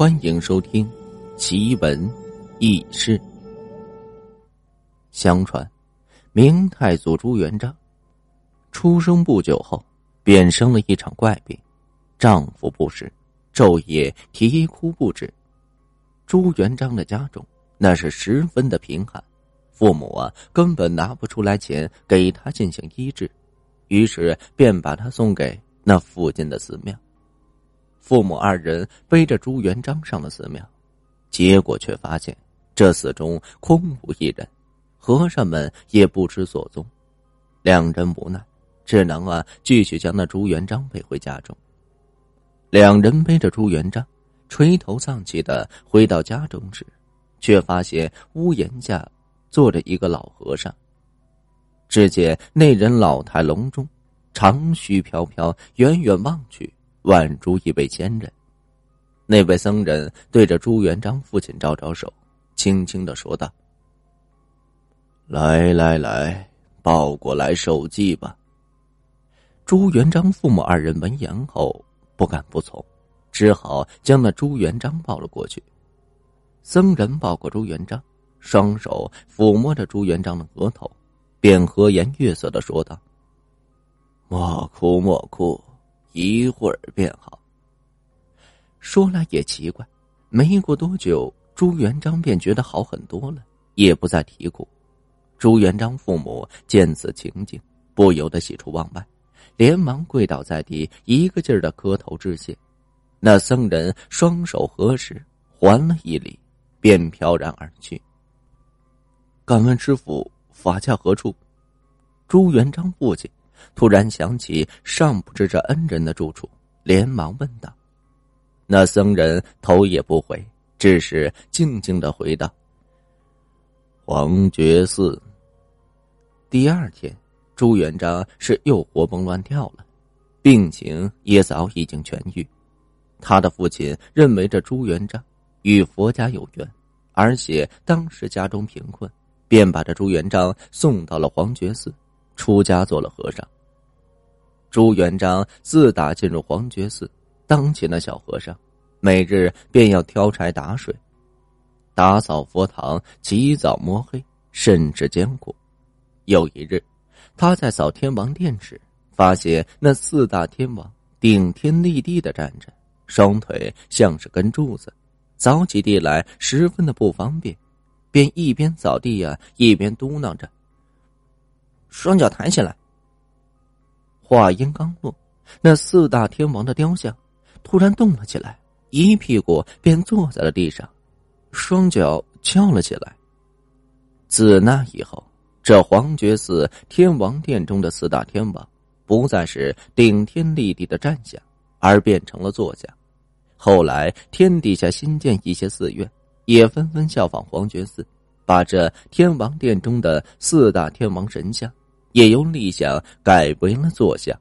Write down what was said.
欢迎收听《奇闻异事》。相传，明太祖朱元璋出生不久后，便生了一场怪病，丈夫不识，昼夜啼哭不止。朱元璋的家中那是十分的贫寒，父母啊根本拿不出来钱给他进行医治，于是便把他送给那附近的寺庙。父母二人背着朱元璋上了寺庙，结果却发现这寺中空无一人，和尚们也不知所踪。两人无奈，只能啊继续将那朱元璋背回家中。两人背着朱元璋，垂头丧气的回到家中时，却发现屋檐下坐着一个老和尚。只见那人老态龙钟，长须飘飘，远远望去。宛如一位仙人。那位僧人对着朱元璋父亲招招手，轻轻的说道：“来来来，抱过来受祭吧。”朱元璋父母二人闻言后不敢不从，只好将那朱元璋抱了过去。僧人抱过朱元璋，双手抚摸着朱元璋的额头，便和颜悦色的说道：“莫哭莫哭。”一会儿便好。说来也奇怪，没过多久，朱元璋便觉得好很多了，也不再啼哭。朱元璋父母见此情景，不由得喜出望外，连忙跪倒在地，一个劲儿的磕头致谢。那僧人双手合十，还了一礼，便飘然而去。敢问师傅，法家何处？朱元璋父亲。突然想起尚不知这恩人的住处，连忙问道：“那僧人头也不回，只是静静的回道：‘黄觉寺。’第二天，朱元璋是又活蹦乱跳了，病情也早已经痊愈。他的父亲认为这朱元璋与佛家有缘，而且当时家中贫困，便把这朱元璋送到了黄觉寺。”出家做了和尚。朱元璋自打进入黄觉寺，当起那小和尚，每日便要挑柴打水，打扫佛堂，起早摸黑，甚至艰苦。有一日，他在扫天王殿时，发现那四大天王顶天立地的站着，双腿像是根柱子，扫起地来十分的不方便，便一边扫地呀，一边嘟囔着。双脚抬起来。话音刚落，那四大天王的雕像突然动了起来，一屁股便坐在了地上，双脚翘了起来。自那以后，这黄觉寺天王殿中的四大天王不再是顶天立地的站相，而变成了坐像。后来天底下新建一些寺院，也纷纷效仿黄觉寺，把这天王殿中的四大天王神像。也由立像改为了坐像。